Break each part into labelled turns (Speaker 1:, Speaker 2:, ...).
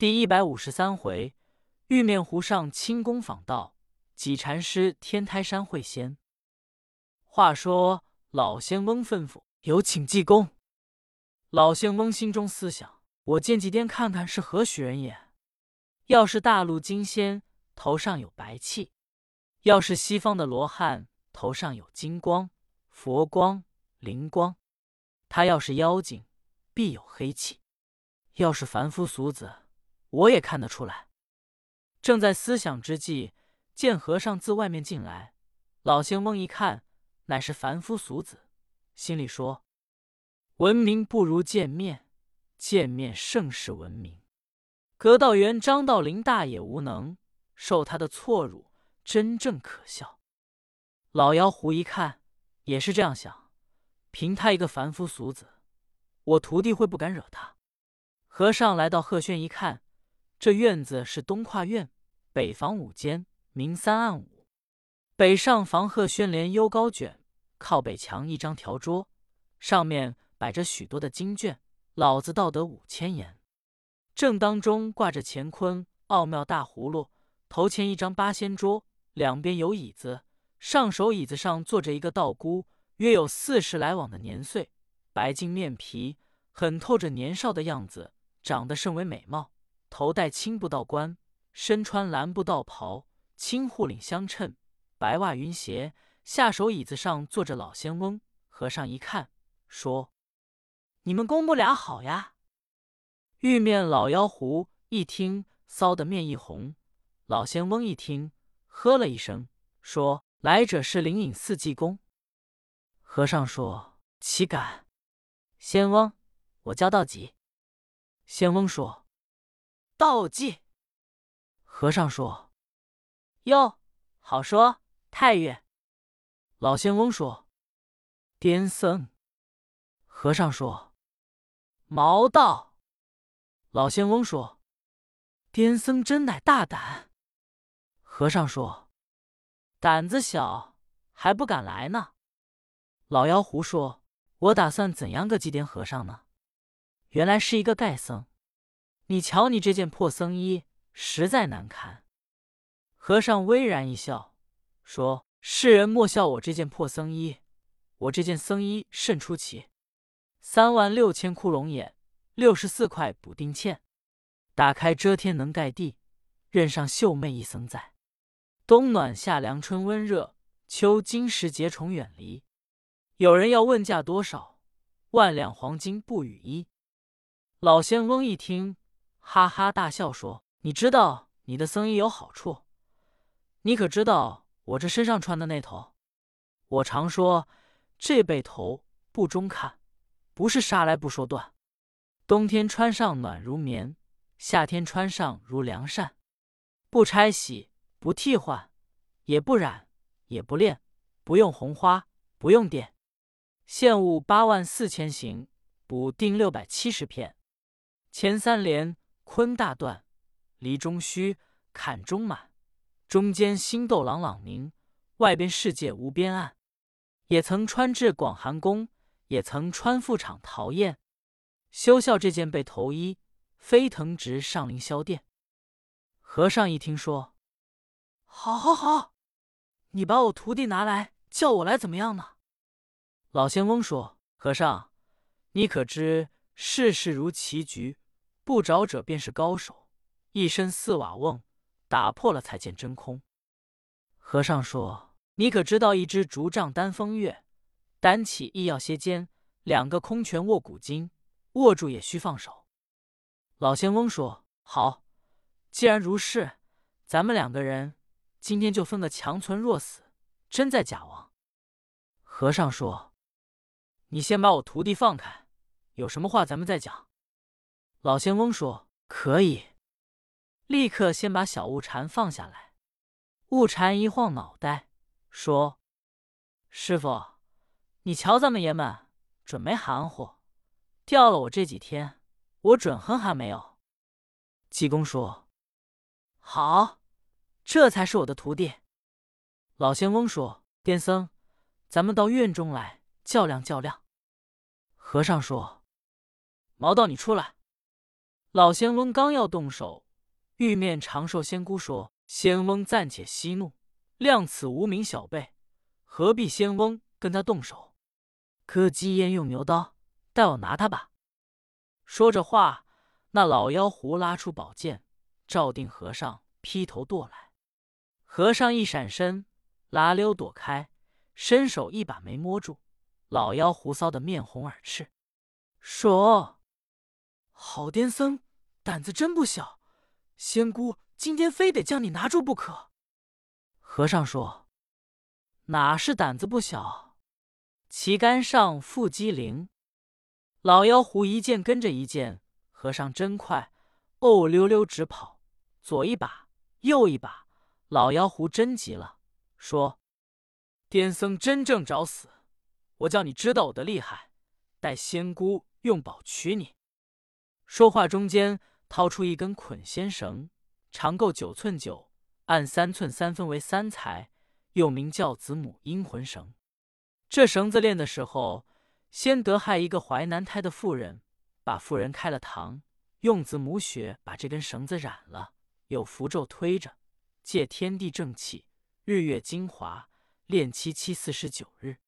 Speaker 1: 第一百五十三回，玉面湖上清宫访道，几禅师天台山会仙。话说老仙翁吩咐有请济公。老仙翁心中思想：我见济癫看看是何许人也？要是大陆金仙，头上有白气；要是西方的罗汉，头上有金光、佛光、灵光；他要是妖精，必有黑气；要是凡夫俗子，我也看得出来。正在思想之际，见和尚自外面进来。老仙翁一看，乃是凡夫俗子，心里说：“闻名不如见面，见面胜是闻名。”阁道员张道陵大也无能，受他的错辱，真正可笑。老妖狐一看，也是这样想：凭他一个凡夫俗子，我徒弟会不敢惹他。和尚来到鹤轩一看，这院子是东跨院，北房五间，明三暗五。北上房鹤轩帘幽高卷，靠北墙一张条桌，上面摆着许多的经卷。老子道德五千言。正当中挂着乾坤奥妙大葫芦，头前一张八仙桌，两边有椅子，上首椅子上坐着一个道姑，约有四十来往的年岁，白净面皮，很透着年少的样子，长得甚为美貌。头戴青布道冠，身穿蓝布道袍，青护领相衬，白袜云鞋。下手椅子上坐着老仙翁。和尚一看，说：“你们公母俩好呀。”玉面老妖狐一听，臊得面一红。老仙翁一听，呵了一声，说：“来者是灵隐寺济公。”和尚说：“岂敢！仙翁，我叫道济。”仙翁说：“道济。”和尚说：“哟，好说。”太岳。老仙翁说：“癫僧。”和尚说：“毛道。”老仙翁说：“癫僧真乃大胆。”和尚说：“胆子小，还不敢来呢。”老妖狐说：“我打算怎样个祭奠和尚呢？原来是一个丐僧。你瞧你这件破僧衣，实在难看。”和尚微然一笑，说：“世人莫笑我这件破僧衣，我这件僧衣甚出奇，三万六千窟窿眼。”六十四块补丁嵌，打开遮天能盖地，任上秀媚一僧在。冬暖夏凉春温热，秋金石结虫远离。有人要问价多少？万两黄金不与一。老仙翁一听，哈哈大笑说：“你知道你的僧衣有好处，你可知道我这身上穿的那头？我常说这背头不中看，不是杀来不说断。”冬天穿上暖如棉，夏天穿上如凉扇，不拆洗，不替换，也不染，也不炼，不用红花，不用电。现物八万四千行，补丁六百七十片。前三连坤大断，离中虚，坎中满，中间星斗朗朗明，外边世界无边暗。也曾穿至广寒宫，也曾穿赴场陶宴。休笑这件被头衣，飞腾直上凌霄殿。和尚一听说，好，好，好，你把我徒弟拿来，叫我来怎么样呢？老仙翁说：“和尚，你可知世事如棋局，不着者便是高手。一身四瓦瓮，打破了才见真空。”和尚说：“你可知道一支竹杖单风月，单起亦要歇肩，两个空拳握古今。”握住也需放手。老仙翁说：“好，既然如是，咱们两个人今天就分个强存弱死，真在假亡。”和尚说：“你先把我徒弟放开，有什么话咱们再讲。”老仙翁说：“可以。”立刻先把小悟禅放下来。悟禅一晃脑袋，说：“师傅，你瞧咱们爷们准没含糊。”掉了我这几天，我准哼还没有。济公说：“好，这才是我的徒弟。”老仙翁说：“癫僧，咱们到院中来较量较量。”和尚说：“毛道，你出来。”老仙翁刚要动手，玉面长寿仙姑说：“仙翁暂且息怒，谅此无名小辈，何必仙翁跟他动手？”柯基烟用牛刀，待我拿他吧。说着话，那老妖狐拉出宝剑，照定和尚劈头剁来。和尚一闪身，拉溜躲开，伸手一把没摸住。老妖狐臊得面红耳赤，说。好癫僧，胆子真不小！仙姑今天非得将你拿住不可。和尚说：“哪是胆子不小？旗杆上负机灵。”老妖狐一剑跟着一剑，和尚真快，哦溜溜直跑，左一把，右一把。老妖狐真急了，说：“癫僧真正找死！我叫你知道我的厉害，待仙姑用宝取你。”说话中间，掏出一根捆仙绳，长够九寸九，按三寸三分为三才，又名叫子母阴魂绳。这绳子练的时候，先得害一个怀男胎的妇人，把妇人开了膛，用子母血把这根绳子染了，有符咒推着，借天地正气、日月精华，练七七四十九日。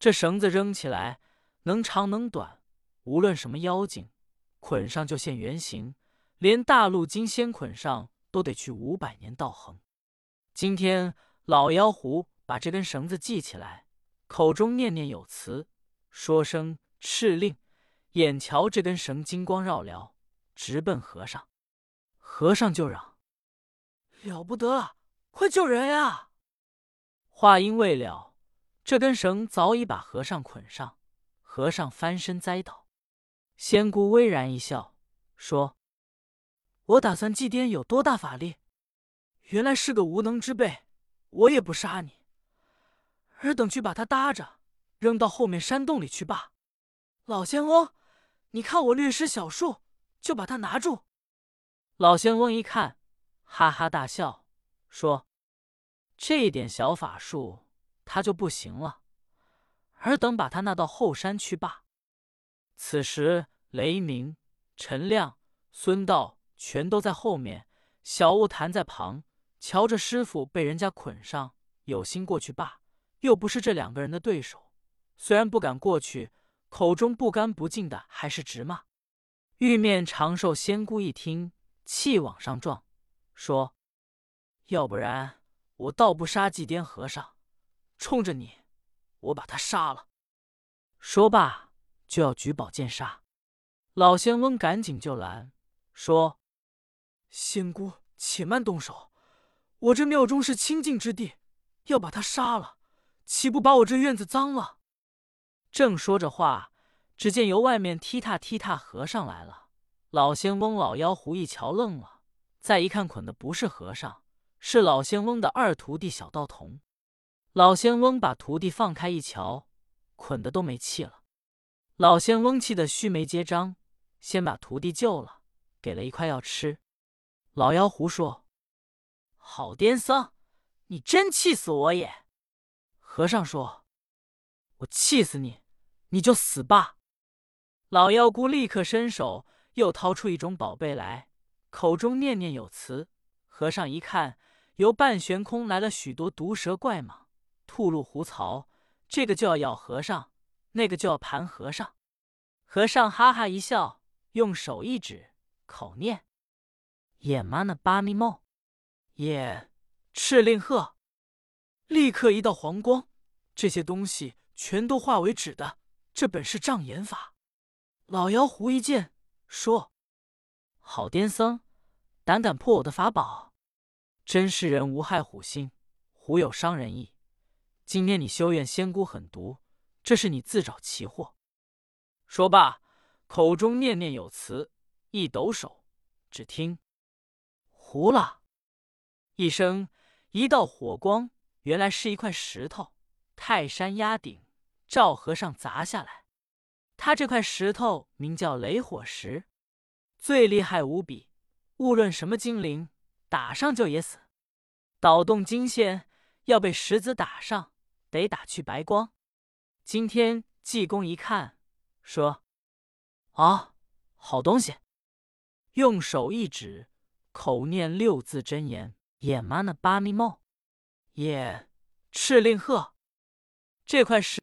Speaker 1: 这绳子扔起来，能长能短，无论什么妖精。捆上就现原形，连大陆金仙捆上都得去五百年道行。今天老妖狐把这根绳子系起来，口中念念有词，说声敕令，眼瞧这根绳金光绕缭，直奔和尚。和尚就嚷：“了不得，快救人呀！”话音未了，这根绳早已把和尚捆上，和尚翻身栽倒。仙姑微然一笑，说：“我打算祭奠有多大法力？原来是个无能之辈，我也不杀你，尔等去把他搭着，扔到后面山洞里去罢。老仙翁，你看我略施小术，就把他拿住。”老仙翁一看，哈哈大笑，说：“这一点小法术，他就不行了，尔等把他纳到后山去罢。”此时，雷鸣、陈亮、孙道全都在后面，小悟弹在旁，瞧着师傅被人家捆上，有心过去罢，又不是这两个人的对手。虽然不敢过去，口中不干不净的还是直骂。玉面长寿仙姑一听，气往上撞，说：“要不然我倒不杀祭奠和尚，冲着你，我把他杀了。”说罢。就要举宝剑杀，老仙翁赶紧就拦，说：“仙姑，且慢动手，我这庙中是清净之地，要把他杀了，岂不把我这院子脏了？”正说着话，只见由外面踢踏踢踏和尚来了。老仙翁、老妖狐一瞧愣了，再一看，捆的不是和尚，是老仙翁的二徒弟小道童。老仙翁把徒弟放开一瞧，捆的都没气了。老仙翁气得须眉皆张，先把徒弟救了，给了一块药吃。老妖狐说：“好癫僧，你真气死我也！”和尚说：“我气死你，你就死吧。”老妖姑立刻伸手，又掏出一种宝贝来，口中念念有词。和尚一看，由半悬空来了许多毒蛇怪蟒、吐露狐槽，这个就要咬和尚。那个就要盘和尚，和尚哈哈一笑，用手一指，口念：“眼妈那巴咪梦，眼敕令鹤。”立刻一道黄光，这些东西全都化为纸的。这本是障眼法。老妖狐一见，说：“好癫僧，胆敢破我的法宝！真是人无害虎心，虎有伤人意。今天你修院仙姑狠毒。”这是你自找其祸。说罢，口中念念有词，一抖手，只听“呼啦”一声，一道火光，原来是一块石头，泰山压顶，照和尚砸下来。他这块石头名叫雷火石，最厉害无比，无论什么精灵打上就也死。捣动金线，要被石子打上，得打去白光。今天济公一看，说：“啊，好东西！”用手一指，口念六字真言：“也妈那巴咪梦，也敕令鹤。”这块石